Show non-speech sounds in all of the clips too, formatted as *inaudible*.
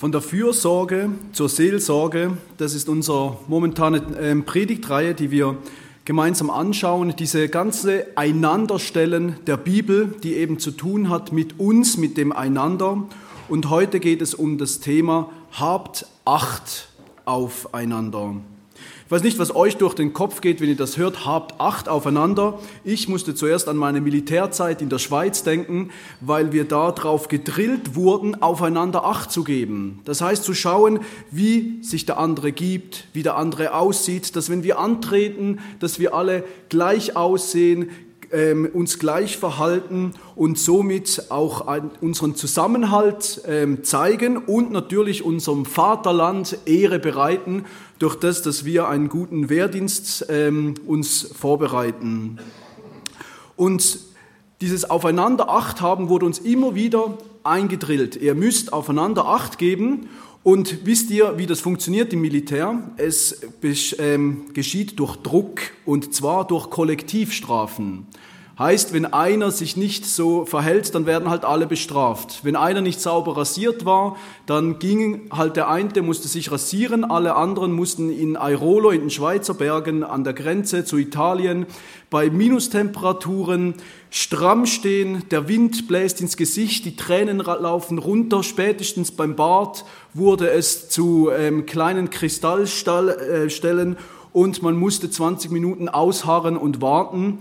Von der Fürsorge zur Seelsorge, das ist unsere momentane ähm, Predigtreihe, die wir gemeinsam anschauen. Diese ganze Einanderstellen der Bibel, die eben zu tun hat mit uns, mit dem Einander. Und heute geht es um das Thema Habt Acht aufeinander. Ich weiß nicht, was euch durch den Kopf geht, wenn ihr das hört, habt Acht aufeinander. Ich musste zuerst an meine Militärzeit in der Schweiz denken, weil wir da drauf gedrillt wurden, aufeinander Acht zu geben. Das heißt zu schauen, wie sich der andere gibt, wie der andere aussieht, dass wenn wir antreten, dass wir alle gleich aussehen, ähm, uns gleich verhalten und somit auch unseren Zusammenhalt ähm, zeigen und natürlich unserem Vaterland Ehre bereiten durch das, dass wir einen guten Wehrdienst ähm, uns vorbereiten. Und dieses Aufeinander Acht haben wurde uns immer wieder eingedrillt. Ihr müsst aufeinander Acht geben und wisst ihr, wie das funktioniert im Militär? Es ähm, geschieht durch Druck und zwar durch Kollektivstrafen. Heißt, wenn einer sich nicht so verhält, dann werden halt alle bestraft. Wenn einer nicht sauber rasiert war, dann ging halt der eine, der musste sich rasieren, alle anderen mussten in Airolo, in den Schweizer Bergen, an der Grenze zu Italien, bei Minustemperaturen stramm stehen, der Wind bläst ins Gesicht, die Tränen laufen runter, spätestens beim Bart wurde es zu ähm, kleinen Kristallstellen äh, und man musste 20 Minuten ausharren und warten.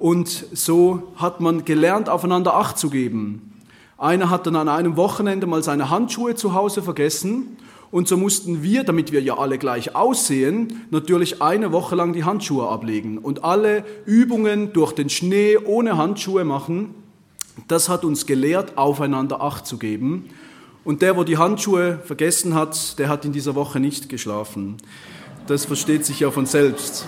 Und so hat man gelernt, aufeinander Acht zu geben. Einer hat dann an einem Wochenende mal seine Handschuhe zu Hause vergessen und so mussten wir, damit wir ja alle gleich aussehen, natürlich eine Woche lang die Handschuhe ablegen und alle Übungen durch den Schnee ohne Handschuhe machen. Das hat uns gelehrt, aufeinander Acht zu geben. Und der, wo die Handschuhe vergessen hat, der hat in dieser Woche nicht geschlafen. Das versteht sich ja von selbst.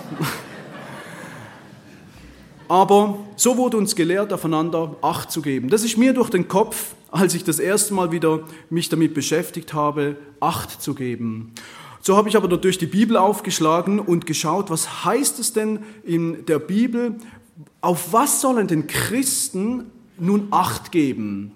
Aber so wurde uns gelehrt, aufeinander Acht zu geben. Das ist mir durch den Kopf, als ich das erste Mal wieder mich damit beschäftigt habe, Acht zu geben. So habe ich aber durch die Bibel aufgeschlagen und geschaut, was heißt es denn in der Bibel, auf was sollen denn Christen nun Acht geben?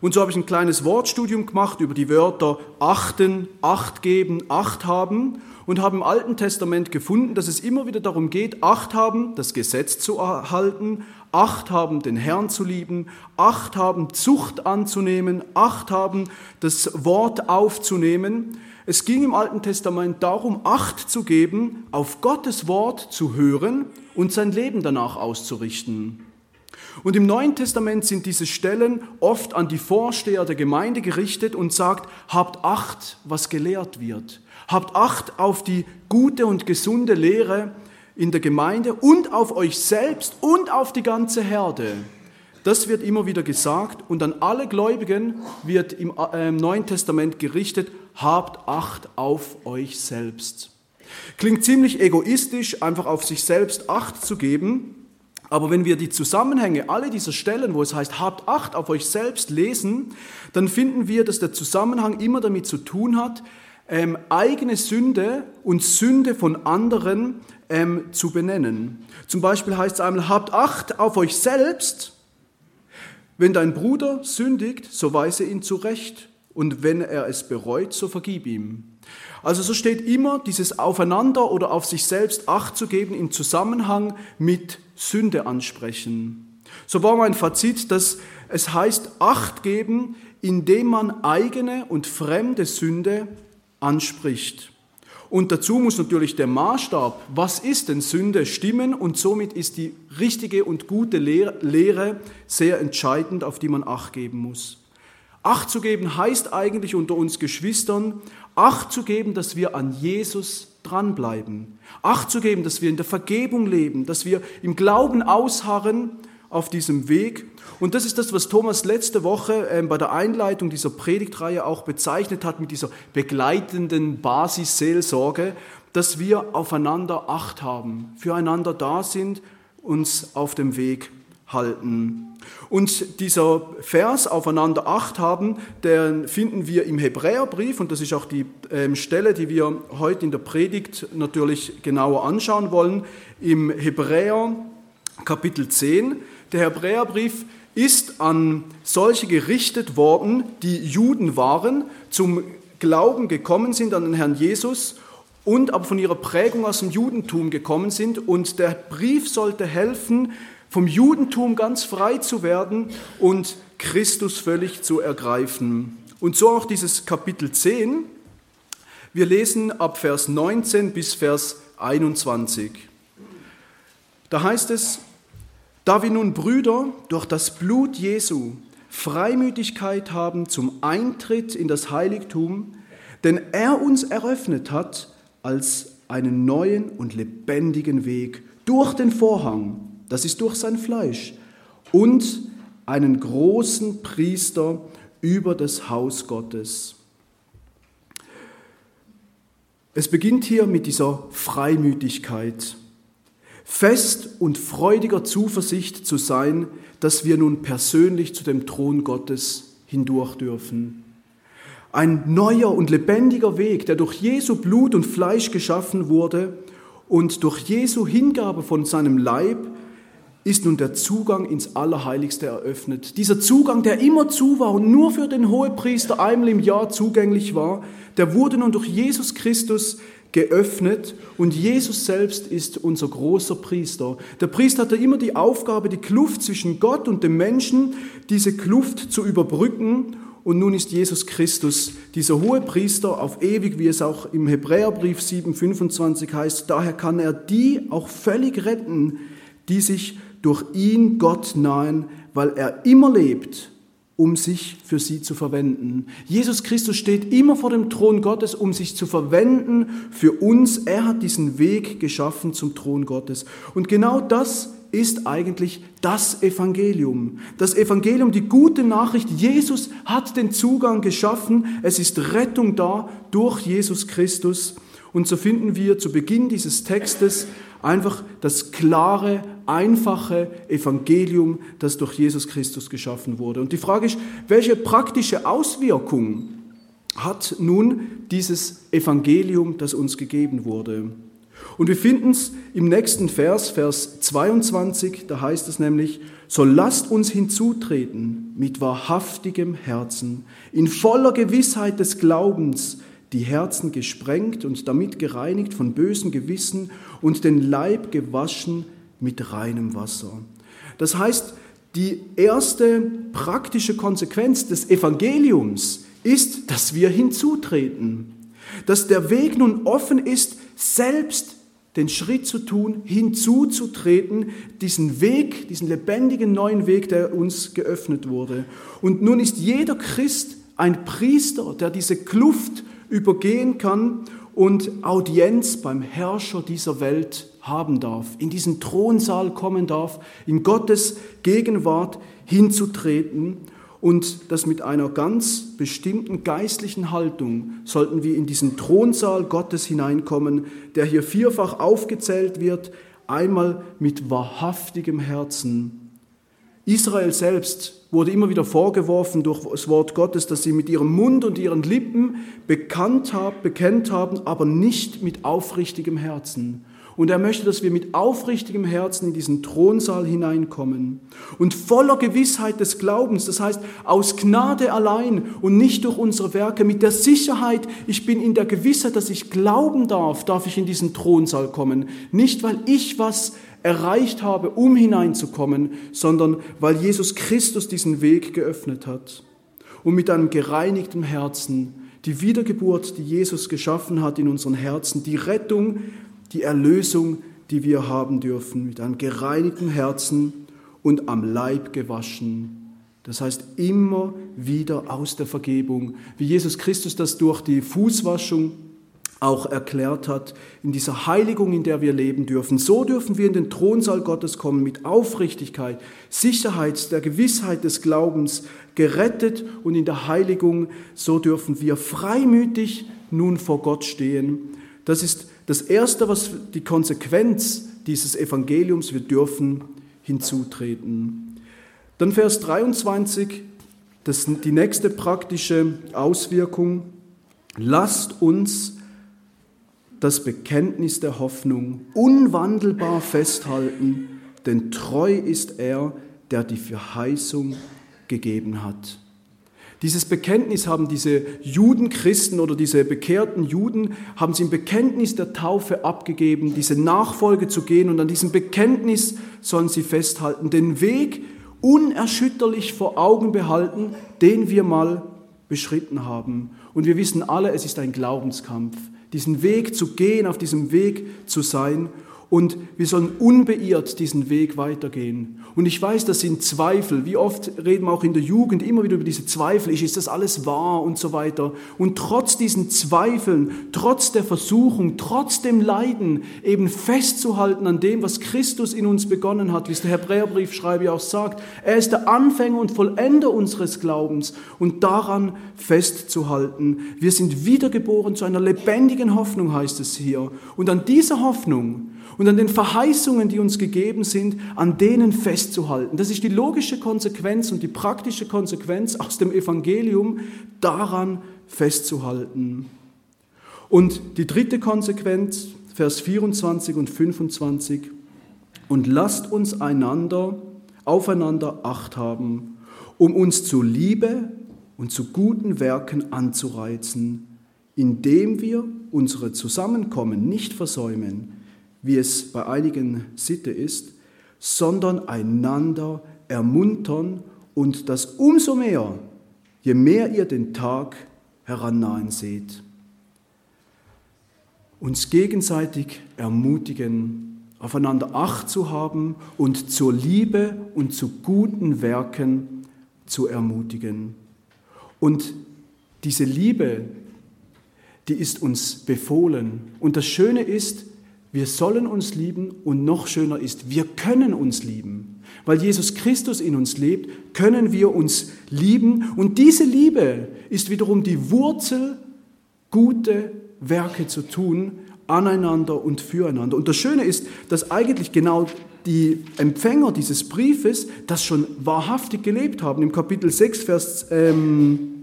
Und so habe ich ein kleines Wortstudium gemacht über die Wörter achten, Acht geben, Acht haben und haben im Alten Testament gefunden, dass es immer wieder darum geht, Acht haben, das Gesetz zu erhalten, Acht haben, den Herrn zu lieben, Acht haben, Zucht anzunehmen, Acht haben, das Wort aufzunehmen. Es ging im Alten Testament darum, Acht zu geben, auf Gottes Wort zu hören und sein Leben danach auszurichten. Und im Neuen Testament sind diese Stellen oft an die Vorsteher der Gemeinde gerichtet und sagt, habt Acht, was gelehrt wird. Habt Acht auf die gute und gesunde Lehre in der Gemeinde und auf euch selbst und auf die ganze Herde. Das wird immer wieder gesagt und an alle Gläubigen wird im äh, Neuen Testament gerichtet, habt Acht auf euch selbst. Klingt ziemlich egoistisch, einfach auf sich selbst Acht zu geben, aber wenn wir die Zusammenhänge alle dieser Stellen, wo es heißt, habt Acht auf euch selbst, lesen, dann finden wir, dass der Zusammenhang immer damit zu tun hat, ähm, eigene Sünde und Sünde von anderen ähm, zu benennen. Zum Beispiel heißt es einmal, habt Acht auf euch selbst. Wenn dein Bruder sündigt, so weise ihn zurecht. Und wenn er es bereut, so vergib ihm. Also so steht immer dieses Aufeinander oder auf sich selbst Acht zu geben im Zusammenhang mit Sünde ansprechen. So war mein Fazit, dass es heißt Acht geben, indem man eigene und fremde Sünde anspricht. Und dazu muss natürlich der Maßstab, was ist denn Sünde, stimmen und somit ist die richtige und gute Lehre sehr entscheidend, auf die man acht geben muss. Acht zu geben heißt eigentlich unter uns Geschwistern, Acht zu geben, dass wir an Jesus dranbleiben. Acht zu geben, dass wir in der Vergebung leben, dass wir im Glauben ausharren auf diesem Weg. Und das ist das, was Thomas letzte Woche ähm, bei der Einleitung dieser Predigtreihe auch bezeichnet hat mit dieser begleitenden Basisseelsorge, dass wir aufeinander Acht haben, füreinander da sind, uns auf dem Weg halten. Und dieser Vers aufeinander Acht haben, den finden wir im Hebräerbrief und das ist auch die ähm, Stelle, die wir heute in der Predigt natürlich genauer anschauen wollen, im Hebräer Kapitel 10. Der Hebräerbrief ist an solche gerichtet worden, die Juden waren, zum Glauben gekommen sind an den Herrn Jesus und aber von ihrer Prägung aus dem Judentum gekommen sind. Und der Brief sollte helfen, vom Judentum ganz frei zu werden und Christus völlig zu ergreifen. Und so auch dieses Kapitel 10. Wir lesen ab Vers 19 bis Vers 21. Da heißt es, da wir nun Brüder durch das Blut Jesu Freimütigkeit haben zum Eintritt in das Heiligtum, denn er uns eröffnet hat als einen neuen und lebendigen Weg durch den Vorhang, das ist durch sein Fleisch, und einen großen Priester über das Haus Gottes. Es beginnt hier mit dieser Freimütigkeit, fest und freudiger Zuversicht zu sein, dass wir nun persönlich zu dem Thron Gottes hindurch dürfen. Ein neuer und lebendiger Weg, der durch Jesu Blut und Fleisch geschaffen wurde und durch Jesu Hingabe von seinem Leib ist nun der Zugang ins Allerheiligste eröffnet. Dieser Zugang, der immer zu war und nur für den Hohepriester einmal im Jahr zugänglich war, der wurde nun durch Jesus Christus geöffnet und Jesus selbst ist unser großer Priester. Der Priester hatte immer die Aufgabe, die Kluft zwischen Gott und dem Menschen, diese Kluft zu überbrücken und nun ist Jesus Christus dieser hohe Priester auf ewig, wie es auch im Hebräerbrief 7,25 heißt. Daher kann er die auch völlig retten, die sich durch ihn Gott nahen, weil er immer lebt, um sich für sie zu verwenden. Jesus Christus steht immer vor dem Thron Gottes, um sich zu verwenden für uns. Er hat diesen Weg geschaffen zum Thron Gottes. Und genau das ist eigentlich das Evangelium. Das Evangelium, die gute Nachricht, Jesus hat den Zugang geschaffen, es ist Rettung da durch Jesus Christus. Und so finden wir zu Beginn dieses Textes einfach das klare, einfache Evangelium, das durch Jesus Christus geschaffen wurde. Und die Frage ist, welche praktische Auswirkung hat nun dieses Evangelium, das uns gegeben wurde? Und wir finden es im nächsten Vers, Vers 22, da heißt es nämlich, so lasst uns hinzutreten mit wahrhaftigem Herzen, in voller Gewissheit des Glaubens, die Herzen gesprengt und damit gereinigt von bösen Gewissen und den Leib gewaschen mit reinem Wasser. Das heißt, die erste praktische Konsequenz des Evangeliums ist, dass wir hinzutreten, dass der Weg nun offen ist, selbst den Schritt zu tun, hinzuzutreten, diesen Weg, diesen lebendigen neuen Weg, der uns geöffnet wurde. Und nun ist jeder Christ ein Priester, der diese Kluft übergehen kann und Audienz beim Herrscher dieser Welt haben darf, in diesen Thronsaal kommen darf, in Gottes Gegenwart hinzutreten und das mit einer ganz bestimmten geistlichen Haltung sollten wir in diesen Thronsaal Gottes hineinkommen, der hier vierfach aufgezählt wird, einmal mit wahrhaftigem Herzen. Israel selbst wurde immer wieder vorgeworfen durch das Wort Gottes, dass sie mit ihrem Mund und ihren Lippen bekannt haben, bekennt haben, aber nicht mit aufrichtigem Herzen. Und er möchte, dass wir mit aufrichtigem Herzen in diesen Thronsaal hineinkommen und voller Gewissheit des Glaubens, das heißt aus Gnade allein und nicht durch unsere Werke, mit der Sicherheit, ich bin in der Gewissheit, dass ich glauben darf, darf ich in diesen Thronsaal kommen. Nicht, weil ich was erreicht habe, um hineinzukommen, sondern weil Jesus Christus diesen Weg geöffnet hat. Und mit einem gereinigten Herzen die Wiedergeburt, die Jesus geschaffen hat in unseren Herzen, die Rettung, die Erlösung, die wir haben dürfen, mit einem gereinigten Herzen und am Leib gewaschen. Das heißt immer wieder aus der Vergebung, wie Jesus Christus das durch die Fußwaschung auch erklärt hat, in dieser Heiligung, in der wir leben dürfen. So dürfen wir in den Thronsaal Gottes kommen mit Aufrichtigkeit, Sicherheit, der Gewissheit des Glaubens, gerettet und in der Heiligung. So dürfen wir freimütig nun vor Gott stehen. Das ist das Erste, was die Konsequenz dieses Evangeliums, wir dürfen hinzutreten. Dann Vers 23, das, die nächste praktische Auswirkung. Lasst uns das Bekenntnis der Hoffnung unwandelbar festhalten, denn treu ist er, der die Verheißung gegeben hat. Dieses Bekenntnis haben diese Judenchristen oder diese bekehrten Juden, haben sie im Bekenntnis der Taufe abgegeben, diese Nachfolge zu gehen und an diesem Bekenntnis sollen sie festhalten, den Weg unerschütterlich vor Augen behalten, den wir mal beschritten haben. Und wir wissen alle, es ist ein Glaubenskampf, diesen Weg zu gehen, auf diesem Weg zu sein und wir sollen unbeirrt diesen Weg weitergehen. Und ich weiß, das sind Zweifel. Wie oft reden wir auch in der Jugend immer wieder über diese Zweifel. Ist das alles wahr und so weiter? Und trotz diesen Zweifeln, trotz der Versuchung, trotz dem Leiden, eben festzuhalten an dem, was Christus in uns begonnen hat, wie es der Hebräerbriefschreiber auch sagt. Er ist der Anfänger und Vollender unseres Glaubens und daran festzuhalten. Wir sind wiedergeboren zu einer lebendigen Hoffnung, heißt es hier. Und an dieser Hoffnung, und an den Verheißungen, die uns gegeben sind, an denen festzuhalten. Das ist die logische Konsequenz und die praktische Konsequenz aus dem Evangelium, daran festzuhalten. Und die dritte Konsequenz, Vers 24 und 25, und lasst uns einander, aufeinander Acht haben, um uns zu Liebe und zu guten Werken anzureizen, indem wir unsere Zusammenkommen nicht versäumen, wie es bei einigen Sitte ist, sondern einander ermuntern und das umso mehr, je mehr ihr den Tag herannahen seht. Uns gegenseitig ermutigen, aufeinander Acht zu haben und zur Liebe und zu guten Werken zu ermutigen. Und diese Liebe, die ist uns befohlen. Und das Schöne ist, wir sollen uns lieben und noch schöner ist, wir können uns lieben. Weil Jesus Christus in uns lebt, können wir uns lieben. Und diese Liebe ist wiederum die Wurzel, gute Werke zu tun, aneinander und füreinander. Und das Schöne ist, dass eigentlich genau die Empfänger dieses Briefes das schon wahrhaftig gelebt haben. Im Kapitel 6, Vers ähm,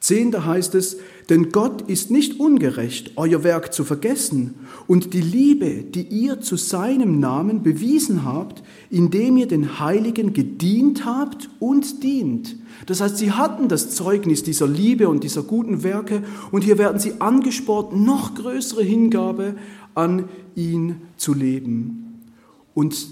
10, da heißt es, denn Gott ist nicht ungerecht, euer Werk zu vergessen und die Liebe, die ihr zu seinem Namen bewiesen habt, indem ihr den Heiligen gedient habt und dient. Das heißt, sie hatten das Zeugnis dieser Liebe und dieser guten Werke und hier werden sie angespornt, noch größere Hingabe an ihn zu leben. Und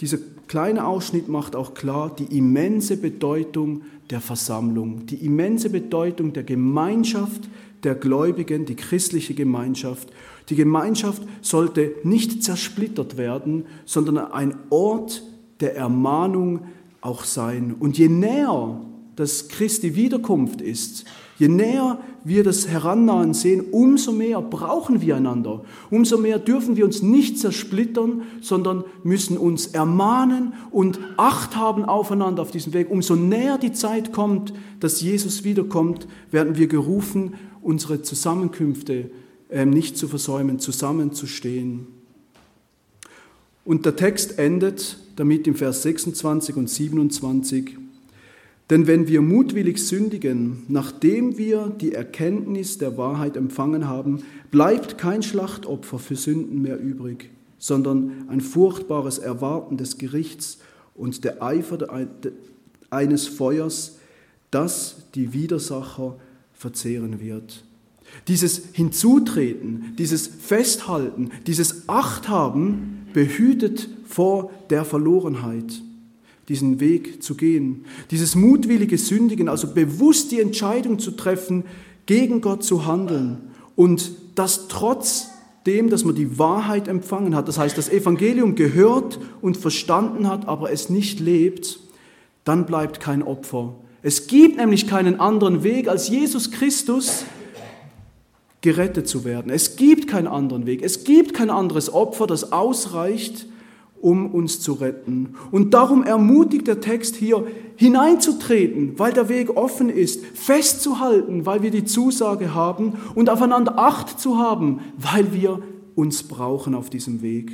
dieser kleine Ausschnitt macht auch klar die immense Bedeutung der Versammlung, die immense Bedeutung der Gemeinschaft der Gläubigen, die christliche Gemeinschaft. Die Gemeinschaft sollte nicht zersplittert werden, sondern ein Ort der Ermahnung auch sein. Und je näher das Christi Wiederkunft ist, je näher wir das Herannahen sehen, umso mehr brauchen wir einander. Umso mehr dürfen wir uns nicht zersplittern, sondern müssen uns ermahnen und Acht haben aufeinander auf diesem Weg. Umso näher die Zeit kommt, dass Jesus wiederkommt, werden wir gerufen, unsere Zusammenkünfte ähm, nicht zu versäumen, zusammenzustehen. Und der Text endet damit im Vers 26 und 27. Denn wenn wir mutwillig sündigen, nachdem wir die Erkenntnis der Wahrheit empfangen haben, bleibt kein Schlachtopfer für Sünden mehr übrig, sondern ein furchtbares Erwarten des Gerichts und der Eifer eines Feuers, das die Widersacher verzehren wird. Dieses Hinzutreten, dieses Festhalten, dieses Achthaben behütet vor der Verlorenheit diesen Weg zu gehen. Dieses mutwillige Sündigen, also bewusst die Entscheidung zu treffen, gegen Gott zu handeln und das trotz dem, dass man die Wahrheit empfangen hat, das heißt, das Evangelium gehört und verstanden hat, aber es nicht lebt, dann bleibt kein Opfer. Es gibt nämlich keinen anderen Weg, als Jesus Christus gerettet zu werden. Es gibt keinen anderen Weg. Es gibt kein anderes Opfer, das ausreicht, um uns zu retten. Und darum ermutigt der Text hier, hineinzutreten, weil der Weg offen ist, festzuhalten, weil wir die Zusage haben und aufeinander Acht zu haben, weil wir uns brauchen auf diesem Weg.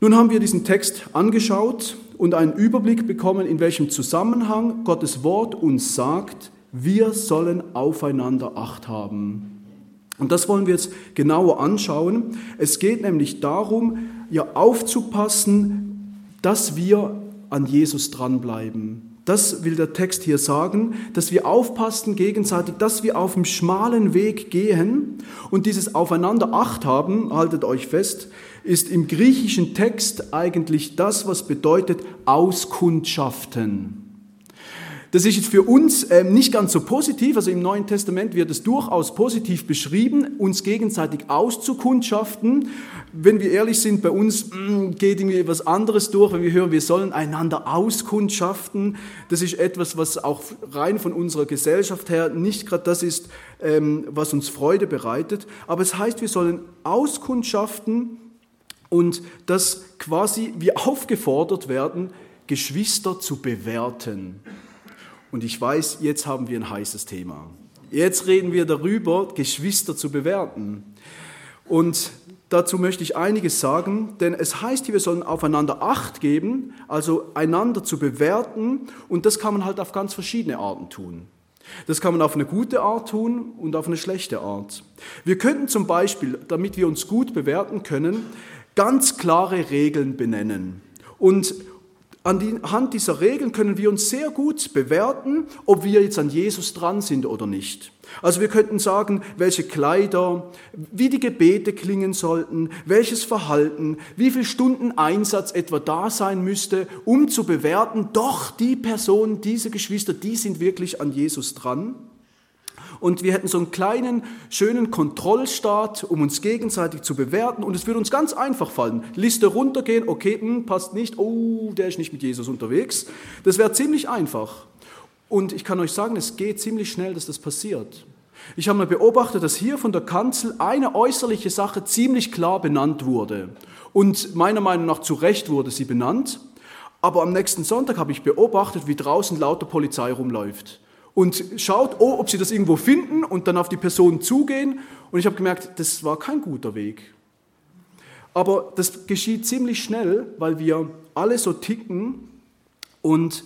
Nun haben wir diesen Text angeschaut und einen Überblick bekommen, in welchem Zusammenhang Gottes Wort uns sagt, wir sollen aufeinander Acht haben. Und das wollen wir jetzt genauer anschauen. Es geht nämlich darum, ja aufzupassen, dass wir an Jesus dranbleiben. Das will der Text hier sagen, dass wir aufpassen gegenseitig, dass wir auf dem schmalen Weg gehen und dieses Aufeinander Acht haben, haltet euch fest, ist im griechischen Text eigentlich das, was bedeutet Auskundschaften. Das ist jetzt für uns ähm, nicht ganz so positiv, also im Neuen Testament wird es durchaus positiv beschrieben, uns gegenseitig auszukundschaften. Wenn wir ehrlich sind, bei uns mm, geht irgendwie etwas anderes durch, wenn wir hören, wir sollen einander auskundschaften. Das ist etwas, was auch rein von unserer Gesellschaft her nicht gerade das ist, ähm, was uns Freude bereitet. Aber es heißt, wir sollen auskundschaften und dass quasi wir *laughs* aufgefordert werden, Geschwister zu bewerten. Und ich weiß, jetzt haben wir ein heißes Thema. Jetzt reden wir darüber, Geschwister zu bewerten. Und dazu möchte ich einiges sagen, denn es heißt hier, wir sollen aufeinander Acht geben, also einander zu bewerten. Und das kann man halt auf ganz verschiedene Arten tun. Das kann man auf eine gute Art tun und auf eine schlechte Art. Wir könnten zum Beispiel, damit wir uns gut bewerten können, ganz klare Regeln benennen. Und Anhand dieser Regeln können wir uns sehr gut bewerten, ob wir jetzt an Jesus dran sind oder nicht. Also wir könnten sagen, welche Kleider, wie die Gebete klingen sollten, welches Verhalten, wie viel Stunden Einsatz etwa da sein müsste, um zu bewerten, doch die Person, diese Geschwister, die sind wirklich an Jesus dran und wir hätten so einen kleinen, schönen Kontrollstaat, um uns gegenseitig zu bewerten und es würde uns ganz einfach fallen. Liste runtergehen, okay, mh, hm, passt nicht, oh, der ist nicht mit Jesus unterwegs. Das wäre ziemlich einfach. Und ich kann euch sagen, es geht ziemlich schnell, dass das passiert. Ich habe mal beobachtet, dass hier von der Kanzel eine äußerliche Sache ziemlich klar benannt wurde. Und meiner Meinung nach zu Recht wurde sie benannt. Aber am nächsten Sonntag habe ich beobachtet, wie draußen lauter Polizei rumläuft und schaut, oh, ob sie das irgendwo finden und dann auf die Person zugehen. Und ich habe gemerkt, das war kein guter Weg. Aber das geschieht ziemlich schnell, weil wir alle so ticken und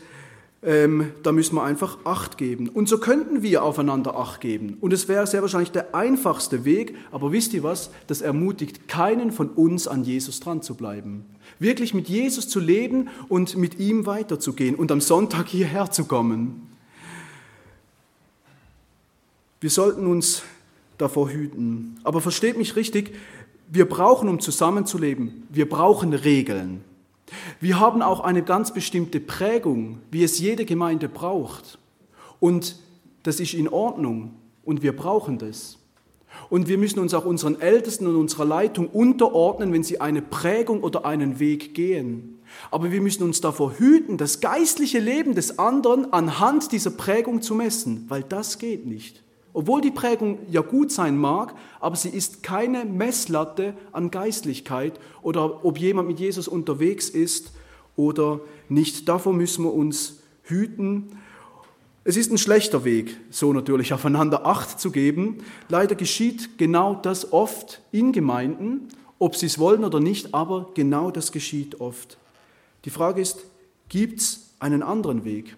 ähm, da müssen wir einfach Acht geben. Und so könnten wir aufeinander Acht geben. Und es wäre sehr wahrscheinlich der einfachste Weg, aber wisst ihr was? Das ermutigt keinen von uns, an Jesus dran zu bleiben. Wirklich mit Jesus zu leben und mit ihm weiterzugehen und am Sonntag hierher zu kommen. Wir sollten uns davor hüten. Aber versteht mich richtig, wir brauchen, um zusammenzuleben, wir brauchen Regeln. Wir haben auch eine ganz bestimmte Prägung, wie es jede Gemeinde braucht. Und das ist in Ordnung und wir brauchen das. Und wir müssen uns auch unseren Ältesten und unserer Leitung unterordnen, wenn sie eine Prägung oder einen Weg gehen. Aber wir müssen uns davor hüten, das geistliche Leben des anderen anhand dieser Prägung zu messen, weil das geht nicht. Obwohl die Prägung ja gut sein mag, aber sie ist keine Messlatte an Geistlichkeit oder ob jemand mit Jesus unterwegs ist oder nicht. Davor müssen wir uns hüten. Es ist ein schlechter Weg, so natürlich aufeinander Acht zu geben. Leider geschieht genau das oft in Gemeinden, ob sie es wollen oder nicht, aber genau das geschieht oft. Die Frage ist, gibt es einen anderen Weg?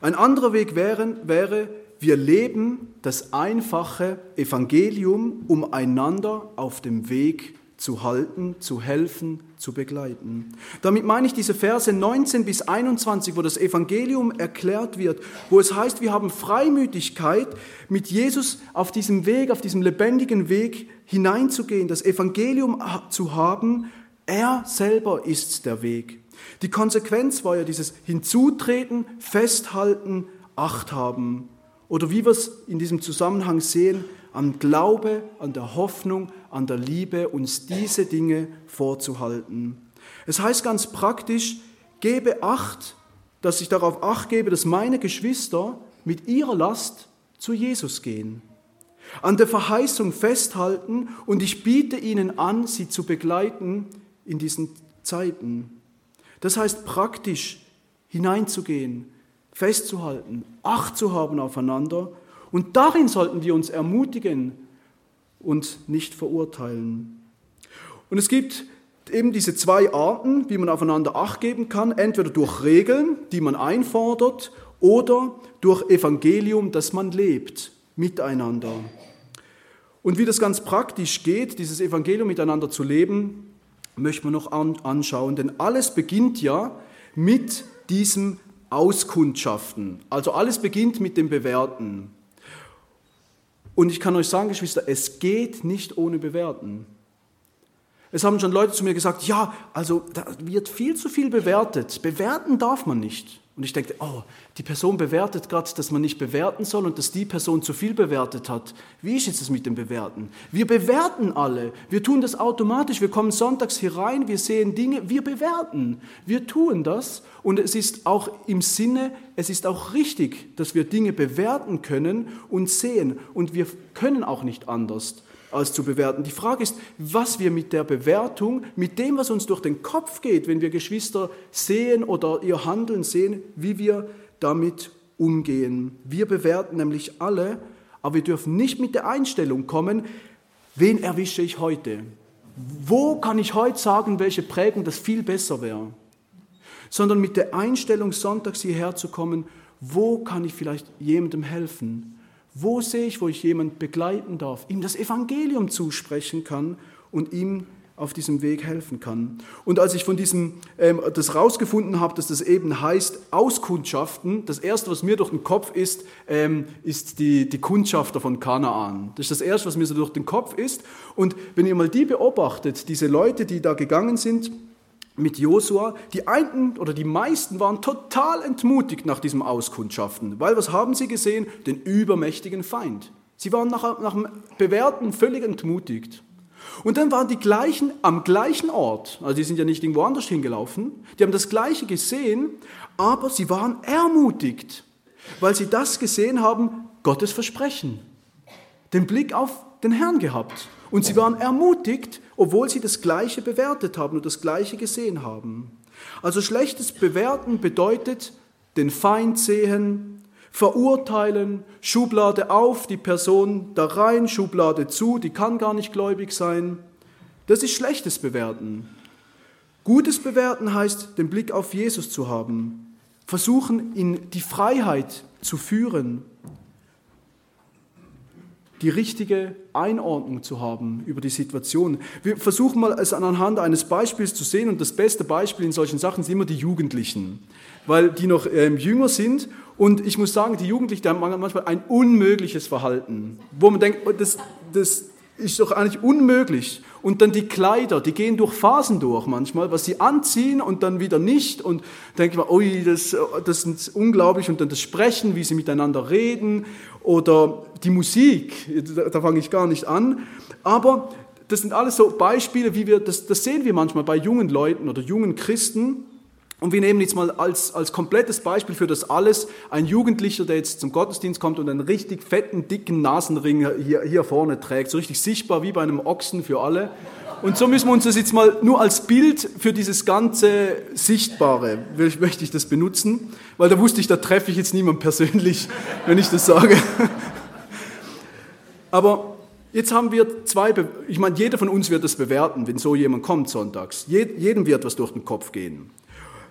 Ein anderer Weg wäre, wäre wir leben das einfache Evangelium, um einander auf dem Weg zu halten, zu helfen, zu begleiten. Damit meine ich diese Verse 19 bis 21, wo das Evangelium erklärt wird, wo es heißt, wir haben Freimütigkeit, mit Jesus auf diesem Weg, auf diesem lebendigen Weg hineinzugehen, das Evangelium zu haben. Er selber ist der Weg. Die Konsequenz war ja dieses Hinzutreten, Festhalten, Acht haben. Oder wie wir es in diesem Zusammenhang sehen, am Glaube, an der Hoffnung, an der Liebe, uns diese Dinge vorzuhalten. Es heißt ganz praktisch, gebe Acht, dass ich darauf Acht gebe, dass meine Geschwister mit ihrer Last zu Jesus gehen. An der Verheißung festhalten und ich biete ihnen an, sie zu begleiten in diesen Zeiten. Das heißt praktisch hineinzugehen, festzuhalten, Acht zu haben aufeinander. Und darin sollten wir uns ermutigen und nicht verurteilen. Und es gibt eben diese zwei Arten, wie man aufeinander Acht geben kann, entweder durch Regeln, die man einfordert, oder durch Evangelium, das man lebt, miteinander. Und wie das ganz praktisch geht, dieses Evangelium miteinander zu leben, möchte man noch anschauen, denn alles beginnt ja mit diesem Auskundschaften. Also alles beginnt mit dem Bewerten. Und ich kann euch sagen, Geschwister, es geht nicht ohne Bewerten. Es haben schon Leute zu mir gesagt, ja, also da wird viel zu viel bewertet. Bewerten darf man nicht. Und ich denke, oh, die Person bewertet gerade, dass man nicht bewerten soll und dass die Person zu viel bewertet hat. Wie ist das mit dem Bewerten? Wir bewerten alle. Wir tun das automatisch. Wir kommen sonntags hier rein, wir sehen Dinge, wir bewerten. Wir tun das. Und es ist auch im Sinne, es ist auch richtig, dass wir Dinge bewerten können und sehen. Und wir können auch nicht anders als zu bewerten. Die Frage ist, was wir mit der Bewertung, mit dem, was uns durch den Kopf geht, wenn wir Geschwister sehen oder ihr Handeln sehen, wie wir damit umgehen. Wir bewerten nämlich alle, aber wir dürfen nicht mit der Einstellung kommen, wen erwische ich heute? Wo kann ich heute sagen, welche Prägung das viel besser wäre? Sondern mit der Einstellung, sonntags hierher zu kommen, wo kann ich vielleicht jemandem helfen? Wo sehe ich, wo ich jemanden begleiten darf, ihm das Evangelium zusprechen kann und ihm auf diesem Weg helfen kann. Und als ich von diesem ähm, das rausgefunden habe, dass das eben heißt Auskundschaften, das erste, was mir durch den Kopf ist, ähm, ist die, die Kundschafter von Kanaan. Das ist das erste, was mir so durch den Kopf ist. Und wenn ihr mal die beobachtet, diese Leute, die da gegangen sind, mit Josua. Die einen oder die meisten waren total entmutigt nach diesem Auskundschaften, weil was haben sie gesehen? Den übermächtigen Feind. Sie waren nach, nach dem Bewerten völlig entmutigt. Und dann waren die gleichen am gleichen Ort, also die sind ja nicht irgendwo anders hingelaufen, die haben das gleiche gesehen, aber sie waren ermutigt, weil sie das gesehen haben, Gottes Versprechen, den Blick auf den Herrn gehabt. Und sie waren ermutigt, obwohl sie das Gleiche bewertet haben und das Gleiche gesehen haben. Also schlechtes Bewerten bedeutet den Feind sehen, verurteilen, Schublade auf, die Person da rein, Schublade zu, die kann gar nicht gläubig sein. Das ist schlechtes Bewerten. Gutes Bewerten heißt, den Blick auf Jesus zu haben, versuchen, in die Freiheit zu führen, die richtige Einordnung zu haben über die Situation. Wir versuchen mal es anhand eines Beispiels zu sehen und das beste Beispiel in solchen Sachen sind immer die Jugendlichen, weil die noch ähm, jünger sind und ich muss sagen, die Jugendlichen haben manchmal ein unmögliches Verhalten, wo man denkt, oh, das, das ist doch eigentlich unmöglich. Und dann die Kleider, die gehen durch Phasen durch manchmal, was sie anziehen und dann wieder nicht. Und denke ich mal, ui, das, das ist unglaublich. Und dann das Sprechen, wie sie miteinander reden oder die Musik, da, da fange ich gar nicht an. Aber das sind alles so Beispiele, wie wir, das, das sehen wir manchmal bei jungen Leuten oder jungen Christen. Und wir nehmen jetzt mal als, als komplettes Beispiel für das alles ein Jugendlicher, der jetzt zum Gottesdienst kommt und einen richtig fetten, dicken Nasenring hier, hier vorne trägt, so richtig sichtbar wie bei einem Ochsen für alle. Und so müssen wir uns das jetzt mal nur als Bild für dieses ganze Sichtbare, möchte ich das benutzen, weil da wusste ich, da treffe ich jetzt niemand persönlich, *laughs* wenn ich das sage. *laughs* Aber jetzt haben wir zwei, Be ich meine, jeder von uns wird das bewerten, wenn so jemand kommt sonntags. Jedem wird was durch den Kopf gehen.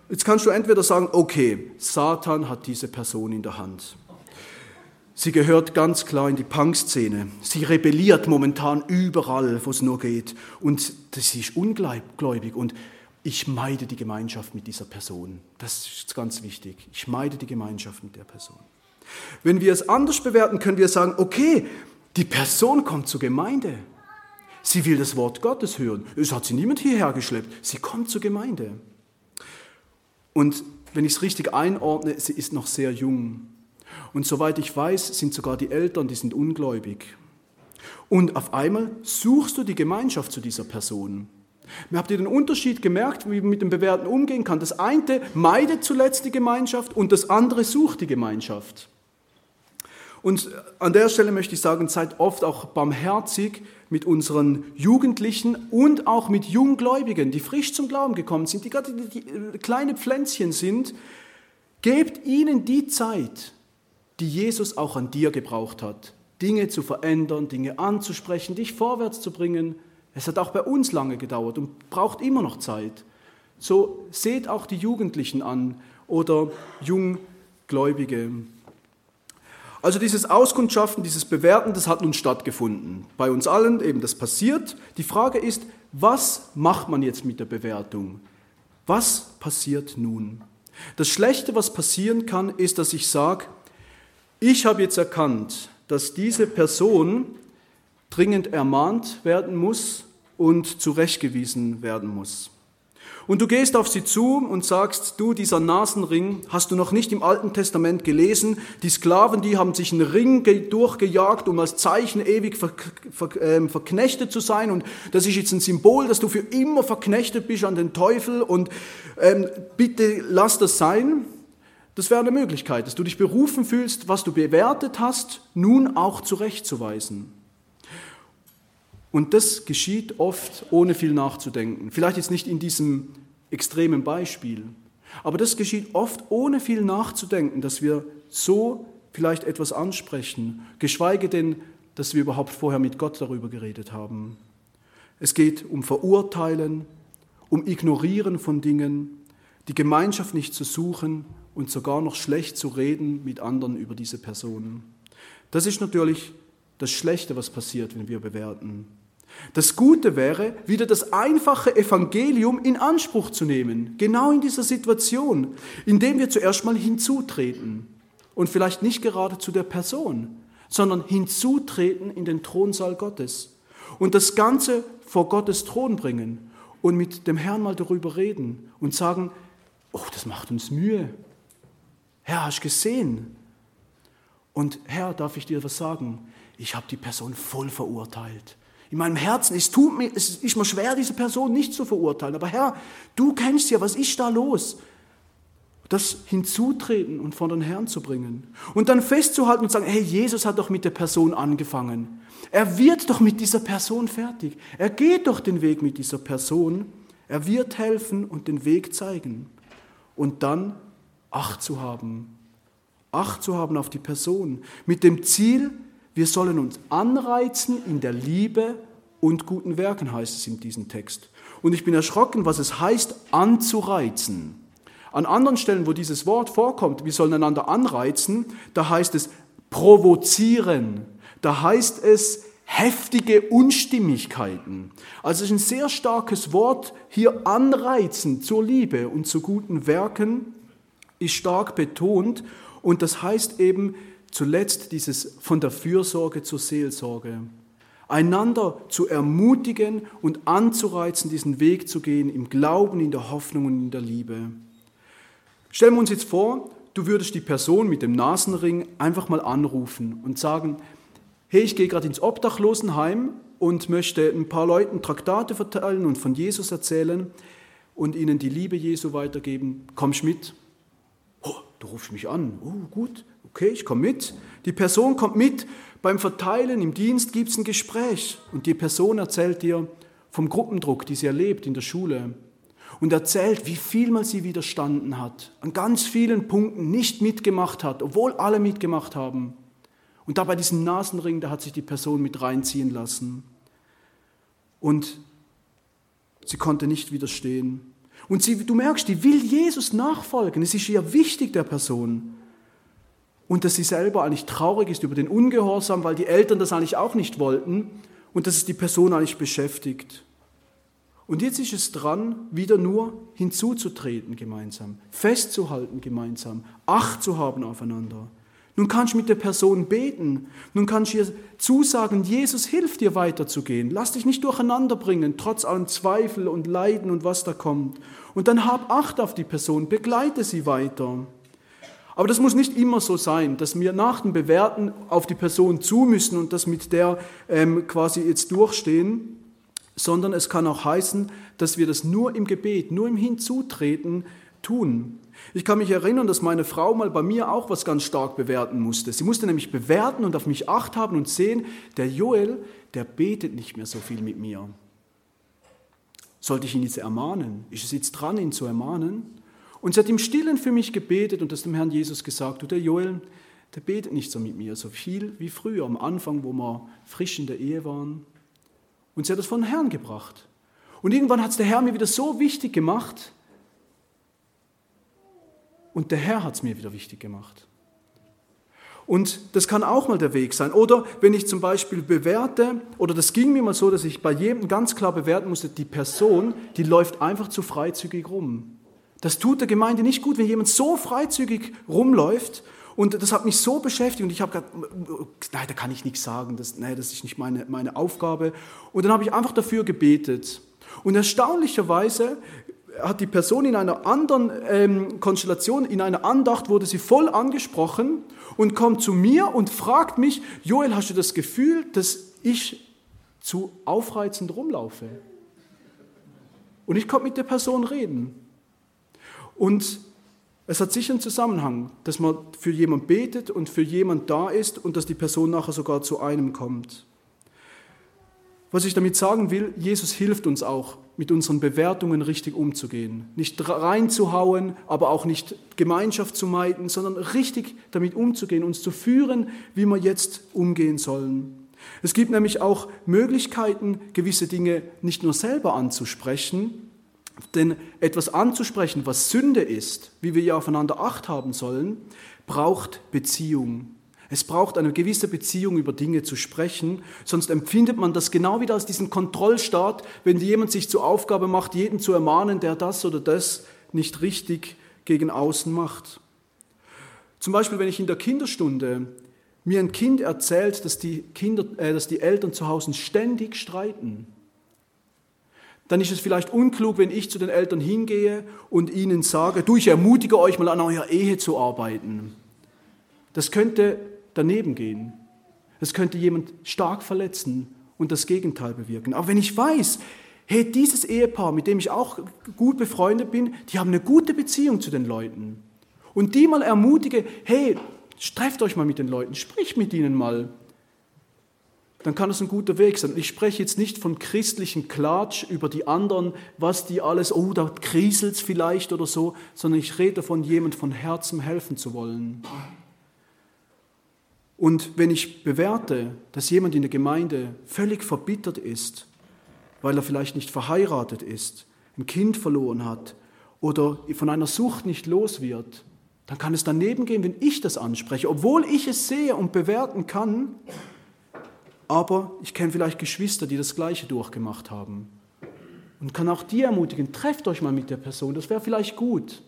Jetzt kannst du entweder sagen, okay, Satan hat diese Person in der Hand. Sie gehört ganz klar in die Punk-Szene. Sie rebelliert momentan überall, wo es nur geht. Und sie ist ungläubig. Und ich meide die Gemeinschaft mit dieser Person. Das ist ganz wichtig. Ich meide die Gemeinschaft mit der Person. Wenn wir es anders bewerten, können wir sagen, okay, die Person kommt zur Gemeinde. Sie will das Wort Gottes hören. Es hat sie niemand hierher geschleppt. Sie kommt zur Gemeinde. Und wenn ich es richtig einordne, sie ist noch sehr jung. Und soweit ich weiß, sind sogar die Eltern, die sind ungläubig. Und auf einmal suchst du die Gemeinschaft zu dieser Person. Habt ihr den Unterschied gemerkt, wie man mit dem Bewerten umgehen kann? Das eine meidet zuletzt die Gemeinschaft und das andere sucht die Gemeinschaft. Und an der Stelle möchte ich sagen, seid oft auch barmherzig mit unseren Jugendlichen und auch mit Junggläubigen, die frisch zum Glauben gekommen sind, die gerade kleine Pflänzchen sind. Gebt ihnen die Zeit, die Jesus auch an dir gebraucht hat, Dinge zu verändern, Dinge anzusprechen, dich vorwärts zu bringen. Es hat auch bei uns lange gedauert und braucht immer noch Zeit. So seht auch die Jugendlichen an oder Junggläubige. Also dieses Auskundschaften, dieses Bewerten, das hat nun stattgefunden. Bei uns allen eben das passiert. Die Frage ist, was macht man jetzt mit der Bewertung? Was passiert nun? Das Schlechte, was passieren kann, ist, dass ich sage, ich habe jetzt erkannt, dass diese Person dringend ermahnt werden muss und zurechtgewiesen werden muss. Und du gehst auf sie zu und sagst, du, dieser Nasenring, hast du noch nicht im Alten Testament gelesen? Die Sklaven, die haben sich einen Ring durchgejagt, um als Zeichen ewig ver ver äh, verknechtet zu sein. Und das ist jetzt ein Symbol, dass du für immer verknechtet bist an den Teufel. Und ähm, bitte lass das sein. Das wäre eine Möglichkeit, dass du dich berufen fühlst, was du bewertet hast, nun auch zurechtzuweisen. Und das geschieht oft ohne viel nachzudenken. Vielleicht jetzt nicht in diesem extremen Beispiel, aber das geschieht oft ohne viel nachzudenken, dass wir so vielleicht etwas ansprechen, geschweige denn, dass wir überhaupt vorher mit Gott darüber geredet haben. Es geht um Verurteilen, um Ignorieren von Dingen, die Gemeinschaft nicht zu suchen und sogar noch schlecht zu reden mit anderen über diese Personen. Das ist natürlich das Schlechte, was passiert, wenn wir bewerten. Das Gute wäre, wieder das einfache Evangelium in Anspruch zu nehmen, genau in dieser Situation, indem wir zuerst mal hinzutreten und vielleicht nicht gerade zu der Person, sondern hinzutreten in den Thronsaal Gottes und das Ganze vor Gottes Thron bringen und mit dem Herrn mal darüber reden und sagen, oh, das macht uns Mühe. Herr, hast du gesehen? Und Herr, darf ich dir was sagen? Ich habe die Person voll verurteilt. In meinem Herzen, es tut mir, es ist mir schwer, diese Person nicht zu verurteilen. Aber Herr, du kennst ja, was ist da los? Das hinzutreten und vor den Herrn zu bringen. Und dann festzuhalten und sagen, hey, Jesus hat doch mit der Person angefangen. Er wird doch mit dieser Person fertig. Er geht doch den Weg mit dieser Person. Er wird helfen und den Weg zeigen. Und dann Acht zu haben. Acht zu haben auf die Person. Mit dem Ziel, wir sollen uns anreizen in der Liebe und guten Werken, heißt es in diesem Text. Und ich bin erschrocken, was es heißt, anzureizen. An anderen Stellen, wo dieses Wort vorkommt, wir sollen einander anreizen, da heißt es provozieren. Da heißt es heftige Unstimmigkeiten. Also es ist ein sehr starkes Wort, hier anreizen zur Liebe und zu guten Werken ist stark betont und das heißt eben, zuletzt dieses von der Fürsorge zur Seelsorge. Einander zu ermutigen und anzureizen, diesen Weg zu gehen im Glauben, in der Hoffnung und in der Liebe. Stellen wir uns jetzt vor, du würdest die Person mit dem Nasenring einfach mal anrufen und sagen, hey, ich gehe gerade ins Obdachlosenheim und möchte ein paar Leuten Traktate verteilen und von Jesus erzählen und ihnen die Liebe Jesu weitergeben. Kommst mit? Du rufst mich an. Oh, gut. Okay, ich komme mit. Die Person kommt mit. Beim Verteilen im Dienst gibt es ein Gespräch und die Person erzählt dir vom Gruppendruck, die sie erlebt in der Schule und erzählt, wie viel mal sie widerstanden hat, an ganz vielen Punkten nicht mitgemacht hat, obwohl alle mitgemacht haben. Und da bei diesem Nasenring, da hat sich die Person mit reinziehen lassen. Und sie konnte nicht widerstehen. Und sie, du merkst, die will Jesus nachfolgen. Es ist ihr wichtig, der Person und dass sie selber eigentlich traurig ist über den Ungehorsam, weil die Eltern das eigentlich auch nicht wollten und dass es die Person eigentlich beschäftigt. Und jetzt ist es dran, wieder nur hinzuzutreten gemeinsam, festzuhalten gemeinsam, Acht zu haben aufeinander. Nun kannst du mit der Person beten. Nun kannst du ihr zusagen, Jesus hilft dir weiterzugehen. Lass dich nicht durcheinander bringen, trotz allem Zweifel und Leiden und was da kommt. Und dann hab Acht auf die Person, begleite sie weiter. Aber das muss nicht immer so sein, dass wir nach dem Bewerten auf die Person zu müssen und das mit der ähm, quasi jetzt durchstehen, sondern es kann auch heißen, dass wir das nur im Gebet, nur im Hinzutreten tun. Ich kann mich erinnern, dass meine Frau mal bei mir auch was ganz stark bewerten musste. Sie musste nämlich bewerten und auf mich acht haben und sehen, der Joel, der betet nicht mehr so viel mit mir. Sollte ich ihn jetzt ermahnen? Ist es jetzt dran, ihn zu ermahnen? Und sie hat im Stillen für mich gebetet und das dem Herrn Jesus gesagt, du, der Joel, der betet nicht so mit mir, so viel wie früher, am Anfang, wo wir frisch in der Ehe waren. Und sie hat das von Herrn gebracht. Und irgendwann hat es der Herr mir wieder so wichtig gemacht. Und der Herr hat es mir wieder wichtig gemacht. Und das kann auch mal der Weg sein. Oder wenn ich zum Beispiel bewerte, oder das ging mir mal so, dass ich bei jedem ganz klar bewerten musste, die Person, die läuft einfach zu freizügig rum. Das tut der Gemeinde nicht gut, wenn jemand so freizügig rumläuft. Und das hat mich so beschäftigt und ich habe gesagt, nein, da kann ich nichts sagen, das, nein, das ist nicht meine, meine Aufgabe. Und dann habe ich einfach dafür gebetet. Und erstaunlicherweise hat die Person in einer anderen ähm, Konstellation, in einer Andacht, wurde sie voll angesprochen und kommt zu mir und fragt mich, Joel, hast du das Gefühl, dass ich zu aufreizend rumlaufe? Und ich konnte mit der Person reden. Und es hat sicher einen Zusammenhang, dass man für jemanden betet und für jemanden da ist und dass die Person nachher sogar zu einem kommt. Was ich damit sagen will, Jesus hilft uns auch, mit unseren Bewertungen richtig umzugehen. Nicht reinzuhauen, aber auch nicht Gemeinschaft zu meiden, sondern richtig damit umzugehen, uns zu führen, wie wir jetzt umgehen sollen. Es gibt nämlich auch Möglichkeiten, gewisse Dinge nicht nur selber anzusprechen, denn etwas anzusprechen, was Sünde ist, wie wir ja aufeinander Acht haben sollen, braucht Beziehung. Es braucht eine gewisse Beziehung, über Dinge zu sprechen, sonst empfindet man das genau wieder als diesen Kontrollstaat, wenn jemand sich zur Aufgabe macht, jeden zu ermahnen, der das oder das nicht richtig gegen außen macht. Zum Beispiel, wenn ich in der Kinderstunde mir ein Kind erzählt, dass die, Kinder, äh, dass die Eltern zu Hause ständig streiten, dann ist es vielleicht unklug, wenn ich zu den Eltern hingehe und ihnen sage, du, ich ermutige euch mal an eurer Ehe zu arbeiten. Das könnte daneben gehen. Es könnte jemand stark verletzen und das Gegenteil bewirken. Aber wenn ich weiß, hey, dieses Ehepaar, mit dem ich auch gut befreundet bin, die haben eine gute Beziehung zu den Leuten. Und die mal ermutige, hey, trefft euch mal mit den Leuten, sprich mit ihnen mal. Dann kann es ein guter Weg sein. Ich spreche jetzt nicht von christlichen Klatsch über die anderen, was die alles, oh, da kriselt vielleicht oder so, sondern ich rede davon, jemand von Herzen helfen zu wollen. Und wenn ich bewerte, dass jemand in der Gemeinde völlig verbittert ist, weil er vielleicht nicht verheiratet ist, ein Kind verloren hat oder von einer Sucht nicht los wird, dann kann es daneben gehen, wenn ich das anspreche, obwohl ich es sehe und bewerten kann. Aber ich kenne vielleicht Geschwister, die das Gleiche durchgemacht haben. Und kann auch die ermutigen, trefft euch mal mit der Person, das wäre vielleicht gut.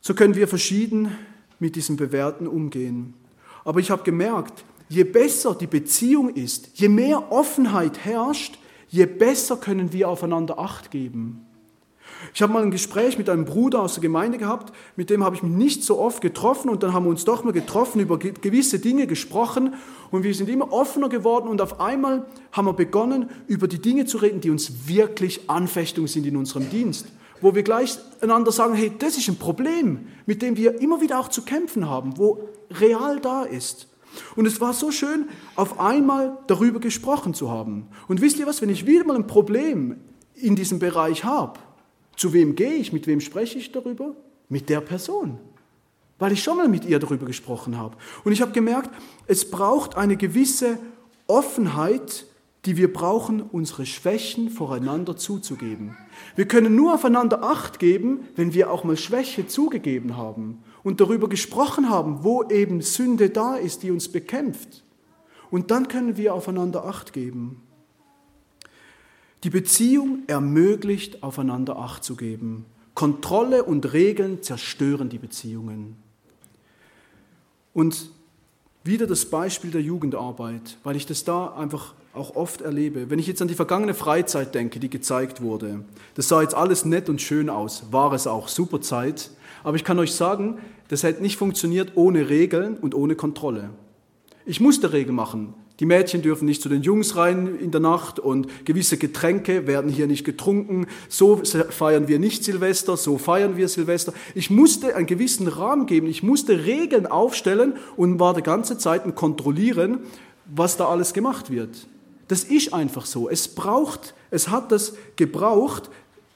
So können wir verschieden mit diesem Bewerten umgehen. Aber ich habe gemerkt, je besser die Beziehung ist, je mehr Offenheit herrscht, je besser können wir aufeinander Acht geben. Ich habe mal ein Gespräch mit einem Bruder aus der Gemeinde gehabt, mit dem habe ich mich nicht so oft getroffen und dann haben wir uns doch mal getroffen, über gewisse Dinge gesprochen und wir sind immer offener geworden und auf einmal haben wir begonnen, über die Dinge zu reden, die uns wirklich Anfechtungen sind in unserem Dienst wo wir gleich einander sagen, hey, das ist ein Problem, mit dem wir immer wieder auch zu kämpfen haben, wo real da ist. Und es war so schön, auf einmal darüber gesprochen zu haben. Und wisst ihr was, wenn ich wieder mal ein Problem in diesem Bereich habe, zu wem gehe ich, mit wem spreche ich darüber? Mit der Person, weil ich schon mal mit ihr darüber gesprochen habe. Und ich habe gemerkt, es braucht eine gewisse Offenheit, die wir brauchen, unsere Schwächen voreinander zuzugeben. Wir können nur aufeinander Acht geben, wenn wir auch mal Schwäche zugegeben haben und darüber gesprochen haben, wo eben Sünde da ist, die uns bekämpft. Und dann können wir aufeinander Acht geben. Die Beziehung ermöglicht, aufeinander Acht zu geben. Kontrolle und Regeln zerstören die Beziehungen. Und wieder das Beispiel der Jugendarbeit, weil ich das da einfach auch oft erlebe. Wenn ich jetzt an die vergangene Freizeit denke, die gezeigt wurde, das sah jetzt alles nett und schön aus, war es auch, super Zeit. Aber ich kann euch sagen, das hätte nicht funktioniert ohne Regeln und ohne Kontrolle. Ich musste Regeln machen. Die Mädchen dürfen nicht zu den Jungs rein in der Nacht und gewisse Getränke werden hier nicht getrunken. So feiern wir nicht Silvester, so feiern wir Silvester. Ich musste einen gewissen Rahmen geben, ich musste Regeln aufstellen und war die ganze Zeit ein Kontrollieren, was da alles gemacht wird. Das ist einfach so. Es braucht, es hat das gebraucht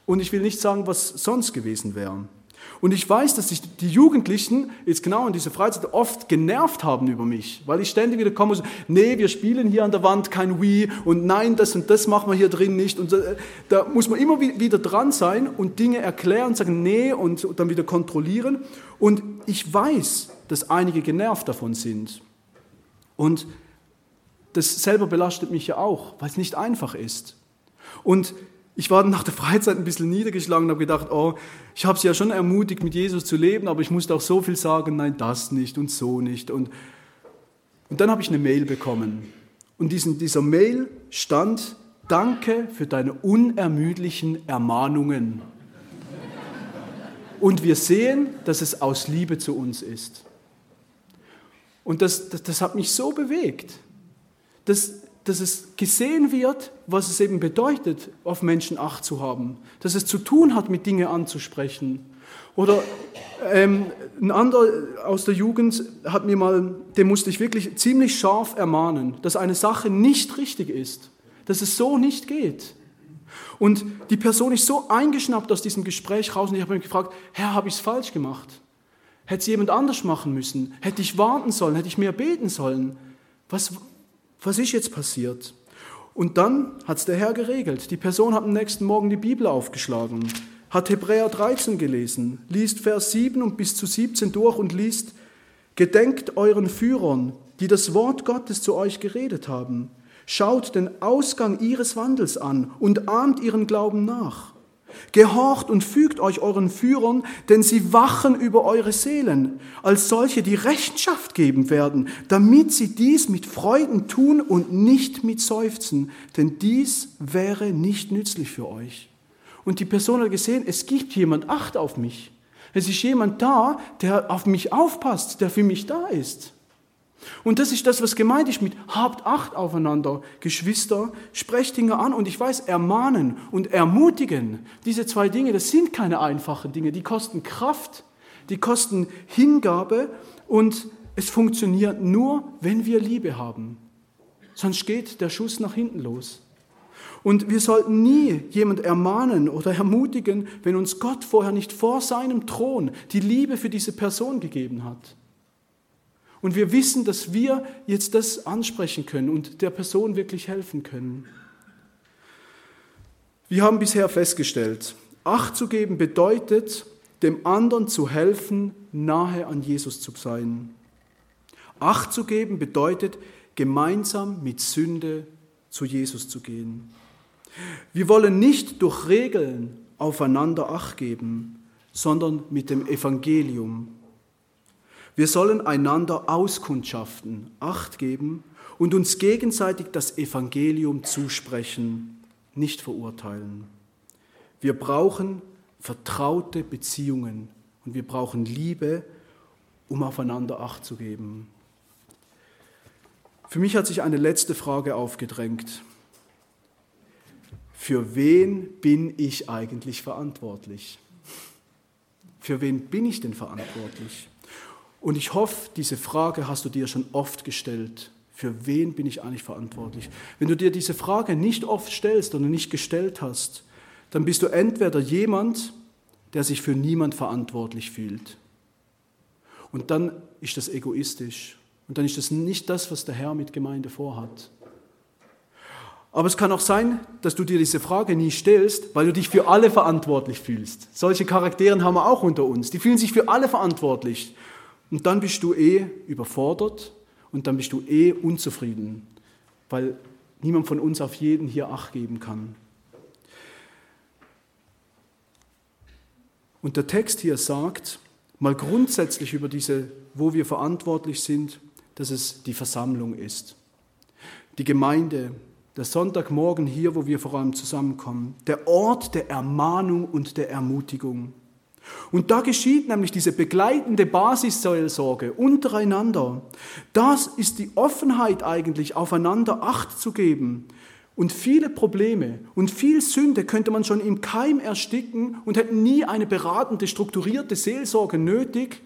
und ich will nicht sagen, was sonst gewesen wäre. Und ich weiß, dass sich die Jugendlichen jetzt genau in dieser Freizeit oft genervt haben über mich, weil ich ständig wieder komme und so, nee, wir spielen hier an der Wand kein Wii und nein, das und das machen wir hier drin nicht. Und äh, da muss man immer wieder dran sein und Dinge erklären, sagen nee und dann wieder kontrollieren. Und ich weiß, dass einige genervt davon sind. Und das selber belastet mich ja auch, weil es nicht einfach ist. Und ich war nach der Freizeit ein bisschen niedergeschlagen und habe gedacht, oh, ich habe sie ja schon ermutigt, mit Jesus zu leben, aber ich musste auch so viel sagen, nein, das nicht und so nicht. Und, und dann habe ich eine Mail bekommen. Und in dieser Mail stand, danke für deine unermüdlichen Ermahnungen. Und wir sehen, dass es aus Liebe zu uns ist. Und das, das, das hat mich so bewegt. Das, dass es gesehen wird, was es eben bedeutet, auf Menschen Acht zu haben, dass es zu tun hat, mit Dinge anzusprechen. Oder ähm, ein anderer aus der Jugend hat mir mal, den musste ich wirklich ziemlich scharf ermahnen, dass eine Sache nicht richtig ist, dass es so nicht geht. Und die Person ist so eingeschnappt aus diesem Gespräch raus und ich habe mich gefragt, Herr, habe ich es falsch gemacht? Hätte es jemand anders machen müssen? Hätte ich warten sollen? Hätte ich mehr beten sollen? Was, was ist jetzt passiert? Und dann hat es der Herr geregelt. Die Person hat am nächsten Morgen die Bibel aufgeschlagen, hat Hebräer 13 gelesen, liest Vers 7 und bis zu 17 durch und liest, Gedenkt euren Führern, die das Wort Gottes zu euch geredet haben. Schaut den Ausgang ihres Wandels an und ahmt ihren Glauben nach. Gehorcht und fügt euch euren Führern, denn sie wachen über eure Seelen, als solche, die Rechenschaft geben werden, damit sie dies mit Freuden tun und nicht mit Seufzen, denn dies wäre nicht nützlich für euch. Und die Person hat gesehen, es gibt jemand Acht auf mich. Es ist jemand da, der auf mich aufpasst, der für mich da ist. Und das ist das, was gemeint ist mit habt Acht aufeinander, Geschwister, sprecht Dinge an und ich weiß, ermahnen und ermutigen, diese zwei Dinge, das sind keine einfachen Dinge, die kosten Kraft, die kosten Hingabe und es funktioniert nur, wenn wir Liebe haben. Sonst geht der Schuss nach hinten los. Und wir sollten nie jemand ermahnen oder ermutigen, wenn uns Gott vorher nicht vor seinem Thron die Liebe für diese Person gegeben hat. Und wir wissen, dass wir jetzt das ansprechen können und der Person wirklich helfen können. Wir haben bisher festgestellt, Acht zu geben bedeutet, dem anderen zu helfen, nahe an Jesus zu sein. Acht zu geben bedeutet, gemeinsam mit Sünde zu Jesus zu gehen. Wir wollen nicht durch Regeln aufeinander Acht geben, sondern mit dem Evangelium. Wir sollen einander auskundschaften, Acht geben und uns gegenseitig das Evangelium zusprechen, nicht verurteilen. Wir brauchen vertraute Beziehungen und wir brauchen Liebe, um aufeinander Acht zu geben. Für mich hat sich eine letzte Frage aufgedrängt. Für wen bin ich eigentlich verantwortlich? Für wen bin ich denn verantwortlich? Und ich hoffe, diese Frage hast du dir schon oft gestellt. Für wen bin ich eigentlich verantwortlich? Wenn du dir diese Frage nicht oft stellst oder nicht gestellt hast, dann bist du entweder jemand, der sich für niemand verantwortlich fühlt. Und dann ist das egoistisch. Und dann ist das nicht das, was der Herr mit Gemeinde vorhat. Aber es kann auch sein, dass du dir diese Frage nie stellst, weil du dich für alle verantwortlich fühlst. Solche Charakteren haben wir auch unter uns. Die fühlen sich für alle verantwortlich. Und dann bist du eh überfordert und dann bist du eh unzufrieden, weil niemand von uns auf jeden hier Acht geben kann. Und der Text hier sagt, mal grundsätzlich über diese, wo wir verantwortlich sind, dass es die Versammlung ist. Die Gemeinde, der Sonntagmorgen hier, wo wir vor allem zusammenkommen, der Ort der Ermahnung und der Ermutigung. Und da geschieht nämlich diese begleitende Basisseelsorge untereinander. Das ist die Offenheit eigentlich, aufeinander Acht zu geben. Und viele Probleme und viel Sünde könnte man schon im Keim ersticken und hätten nie eine beratende, strukturierte Seelsorge nötig,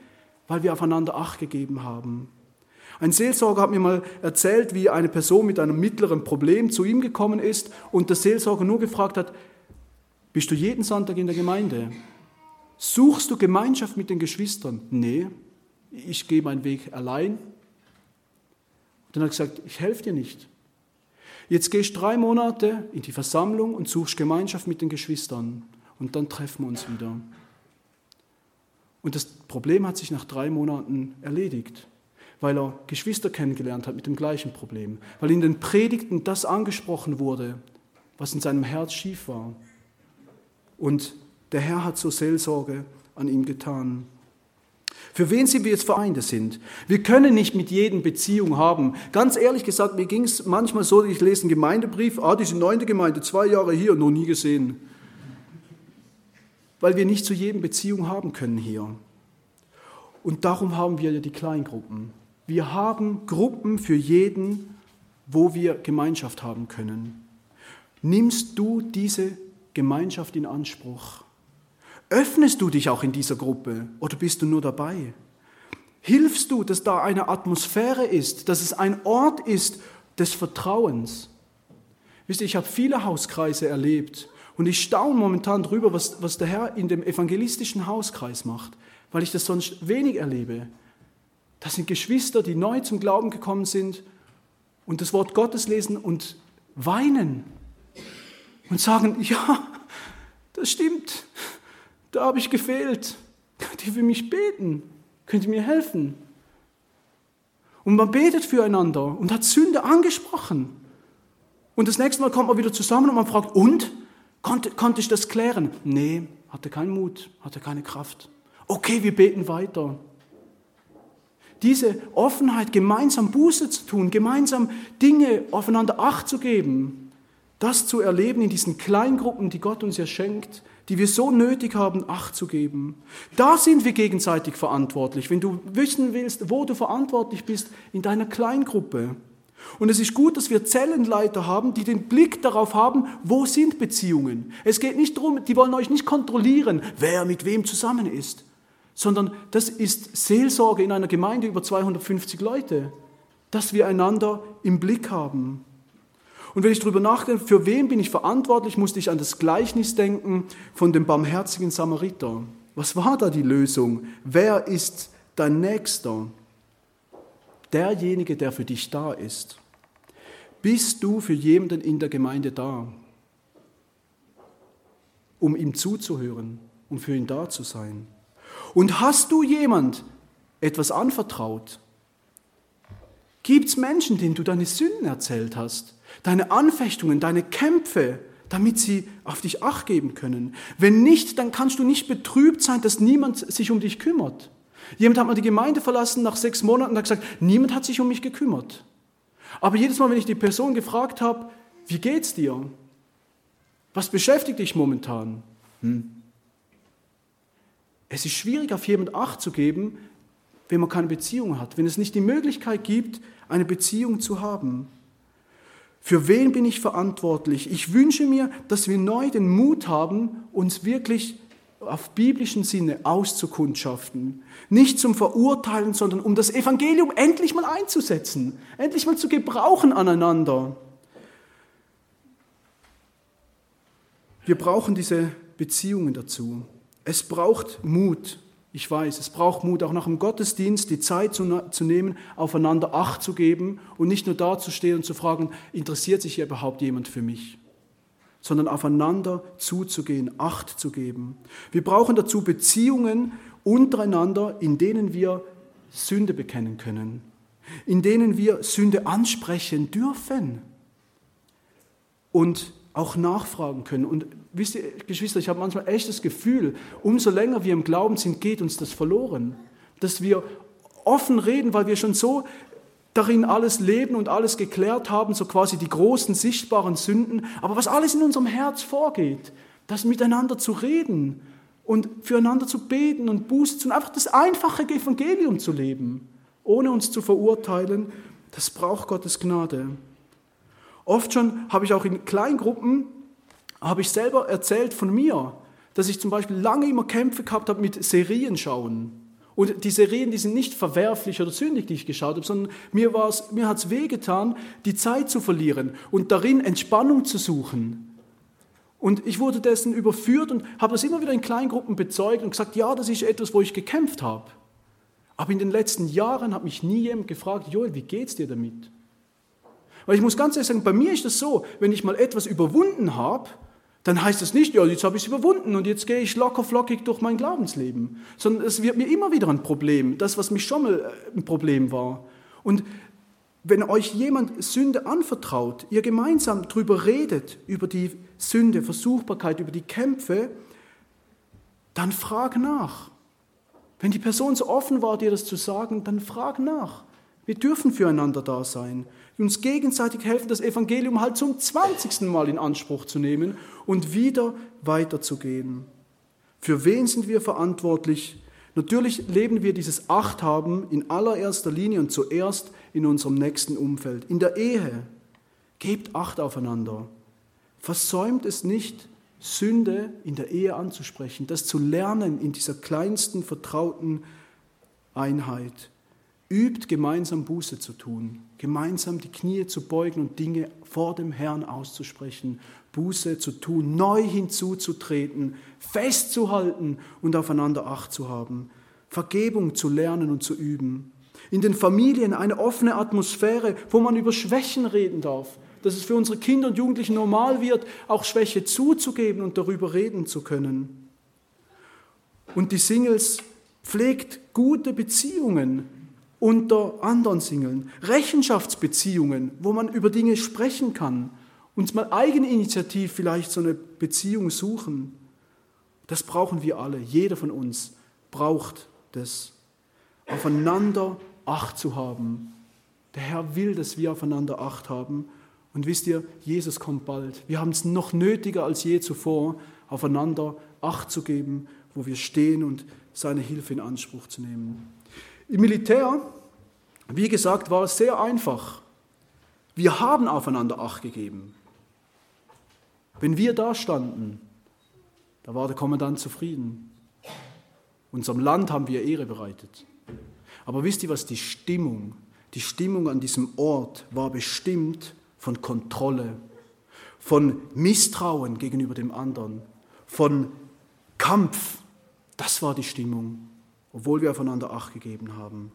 weil wir aufeinander Acht gegeben haben. Ein Seelsorger hat mir mal erzählt, wie eine Person mit einem mittleren Problem zu ihm gekommen ist und der Seelsorger nur gefragt hat, bist du jeden Sonntag in der Gemeinde? Suchst du Gemeinschaft mit den Geschwistern? Nee, ich gehe meinen Weg allein. Und dann hat er gesagt, ich helfe dir nicht. Jetzt gehst drei Monate in die Versammlung und suchst Gemeinschaft mit den Geschwistern und dann treffen wir uns wieder. Und das Problem hat sich nach drei Monaten erledigt, weil er Geschwister kennengelernt hat mit dem gleichen Problem, weil in den Predigten das angesprochen wurde, was in seinem Herz schief war. Und der Herr hat so Seelsorge an ihm getan. Für wen sind wir jetzt Vereinte sind? Wir können nicht mit jedem Beziehung haben. Ganz ehrlich gesagt, mir ging es manchmal so, ich lese einen Gemeindebrief, ah, diese neunte Gemeinde, zwei Jahre hier, noch nie gesehen. Weil wir nicht zu jedem Beziehung haben können hier. Und darum haben wir ja die Kleingruppen. Wir haben Gruppen für jeden, wo wir Gemeinschaft haben können. Nimmst du diese Gemeinschaft in Anspruch? Öffnest du dich auch in dieser Gruppe oder bist du nur dabei? Hilfst du, dass da eine Atmosphäre ist, dass es ein Ort ist des Vertrauens? Wisst ihr, ich habe viele Hauskreise erlebt und ich staune momentan darüber, was, was der Herr in dem evangelistischen Hauskreis macht, weil ich das sonst wenig erlebe. Das sind Geschwister, die neu zum Glauben gekommen sind und das Wort Gottes lesen und weinen und sagen, ja, das stimmt, da habe ich gefehlt. Könnt ihr für mich beten? Könnt ihr mir helfen? Und man betet füreinander und hat Sünde angesprochen. Und das nächste Mal kommt man wieder zusammen und man fragt, und? Konnte, konnte ich das klären? Nee, hatte keinen Mut, hatte keine Kraft. Okay, wir beten weiter. Diese Offenheit, gemeinsam Buße zu tun, gemeinsam Dinge aufeinander Acht zu geben, das zu erleben in diesen Kleingruppen, die Gott uns ja schenkt, die wir so nötig haben, Acht zu geben. Da sind wir gegenseitig verantwortlich. Wenn du wissen willst, wo du verantwortlich bist, in deiner Kleingruppe. Und es ist gut, dass wir Zellenleiter haben, die den Blick darauf haben, wo sind Beziehungen. Es geht nicht darum, die wollen euch nicht kontrollieren, wer mit wem zusammen ist, sondern das ist Seelsorge in einer Gemeinde über 250 Leute, dass wir einander im Blick haben. Und wenn ich darüber nachdenke, für wen bin ich verantwortlich, musste ich an das Gleichnis denken von dem barmherzigen Samariter. Was war da die Lösung? Wer ist dein Nächster? Derjenige, der für dich da ist. Bist du für jemanden in der Gemeinde da, um ihm zuzuhören und für ihn da zu sein? Und hast du jemand etwas anvertraut? Gibt es Menschen, denen du deine Sünden erzählt hast? Deine Anfechtungen, deine Kämpfe, damit sie auf dich acht geben können. Wenn nicht, dann kannst du nicht betrübt sein, dass niemand sich um dich kümmert. Jemand hat mal die Gemeinde verlassen nach sechs Monaten und hat gesagt, niemand hat sich um mich gekümmert. Aber jedes Mal, wenn ich die Person gefragt habe, wie geht's dir? Was beschäftigt dich momentan? Hm. Es ist schwierig, auf jemanden Acht zu geben, wenn man keine Beziehung hat, wenn es nicht die Möglichkeit gibt, eine Beziehung zu haben. Für wen bin ich verantwortlich? Ich wünsche mir, dass wir neu den Mut haben, uns wirklich auf biblischen Sinne auszukundschaften. Nicht zum Verurteilen, sondern um das Evangelium endlich mal einzusetzen, endlich mal zu gebrauchen aneinander. Wir brauchen diese Beziehungen dazu. Es braucht Mut. Ich weiß, es braucht Mut, auch nach dem Gottesdienst die Zeit zu, zu, nehmen, aufeinander Acht zu geben und nicht nur dazustehen und zu fragen, interessiert sich hier überhaupt jemand für mich? Sondern aufeinander zuzugehen, Acht zu geben. Wir brauchen dazu Beziehungen untereinander, in denen wir Sünde bekennen können, in denen wir Sünde ansprechen dürfen und auch nachfragen können. Und wisst ihr, Geschwister, ich habe manchmal echt das Gefühl, umso länger wir im Glauben sind, geht uns das verloren. Dass wir offen reden, weil wir schon so darin alles leben und alles geklärt haben, so quasi die großen sichtbaren Sünden. Aber was alles in unserem Herz vorgeht, das miteinander zu reden und füreinander zu beten und Buße zu tun, einfach das einfache Evangelium zu leben, ohne uns zu verurteilen, das braucht Gottes Gnade. Oft schon habe ich auch in Kleingruppen, habe ich selber erzählt von mir, dass ich zum Beispiel lange immer Kämpfe gehabt habe mit Serien schauen. Und die Serien, die sind nicht verwerflich oder sündig, die ich geschaut habe, sondern mir, mir hat es wehgetan, die Zeit zu verlieren und darin Entspannung zu suchen. Und ich wurde dessen überführt und habe das immer wieder in Kleingruppen bezeugt und gesagt, ja, das ist etwas, wo ich gekämpft habe. Aber in den letzten Jahren hat mich nie jemand gefragt, Joel, wie geht's dir damit? Weil ich muss ganz ehrlich sagen, bei mir ist das so, wenn ich mal etwas überwunden habe, dann heißt das nicht, ja, jetzt habe ich es überwunden und jetzt gehe ich locker flockig durch mein Glaubensleben, sondern es wird mir immer wieder ein Problem, das, was mich schon mal äh, ein Problem war. Und wenn euch jemand Sünde anvertraut, ihr gemeinsam darüber redet, über die Sünde, Versuchbarkeit, über die Kämpfe, dann frag nach. Wenn die Person so offen war, dir das zu sagen, dann frag nach. Wir dürfen füreinander da sein, uns gegenseitig helfen, das Evangelium halt zum 20. Mal in Anspruch zu nehmen und wieder weiterzugehen. Für wen sind wir verantwortlich? Natürlich leben wir dieses Achthaben in allererster Linie und zuerst in unserem nächsten Umfeld, in der Ehe. Gebt Acht aufeinander. Versäumt es nicht, Sünde in der Ehe anzusprechen, das zu lernen in dieser kleinsten vertrauten Einheit. Übt gemeinsam Buße zu tun, gemeinsam die Knie zu beugen und Dinge vor dem Herrn auszusprechen, Buße zu tun, neu hinzuzutreten, festzuhalten und aufeinander Acht zu haben, Vergebung zu lernen und zu üben. In den Familien eine offene Atmosphäre, wo man über Schwächen reden darf, dass es für unsere Kinder und Jugendlichen normal wird, auch Schwäche zuzugeben und darüber reden zu können. Und die Singles pflegt gute Beziehungen unter anderen Singeln, Rechenschaftsbeziehungen, wo man über Dinge sprechen kann, uns mal eigeninitiativ vielleicht so eine Beziehung suchen. Das brauchen wir alle, jeder von uns braucht das, aufeinander Acht zu haben. Der Herr will, dass wir aufeinander Acht haben. Und wisst ihr, Jesus kommt bald. Wir haben es noch nötiger als je zuvor, aufeinander Acht zu geben, wo wir stehen und seine Hilfe in Anspruch zu nehmen. Im Militär, wie gesagt, war es sehr einfach. Wir haben aufeinander Acht gegeben. Wenn wir da standen, da war der Kommandant zufrieden. Unserem Land haben wir Ehre bereitet. Aber wisst ihr was, die Stimmung, die Stimmung an diesem Ort war bestimmt von Kontrolle, von Misstrauen gegenüber dem anderen, von Kampf. Das war die Stimmung obwohl wir aufeinander Acht gegeben haben.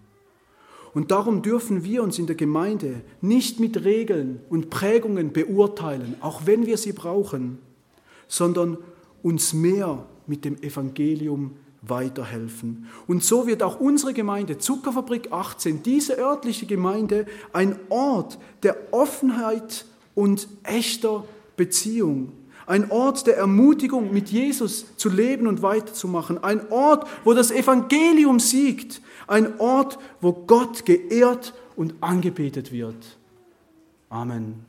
Und darum dürfen wir uns in der Gemeinde nicht mit Regeln und Prägungen beurteilen, auch wenn wir sie brauchen, sondern uns mehr mit dem Evangelium weiterhelfen. Und so wird auch unsere Gemeinde, Zuckerfabrik 18, diese örtliche Gemeinde, ein Ort der Offenheit und echter Beziehung ein Ort der Ermutigung, mit Jesus zu leben und weiterzumachen, ein Ort, wo das Evangelium siegt, ein Ort, wo Gott geehrt und angebetet wird. Amen.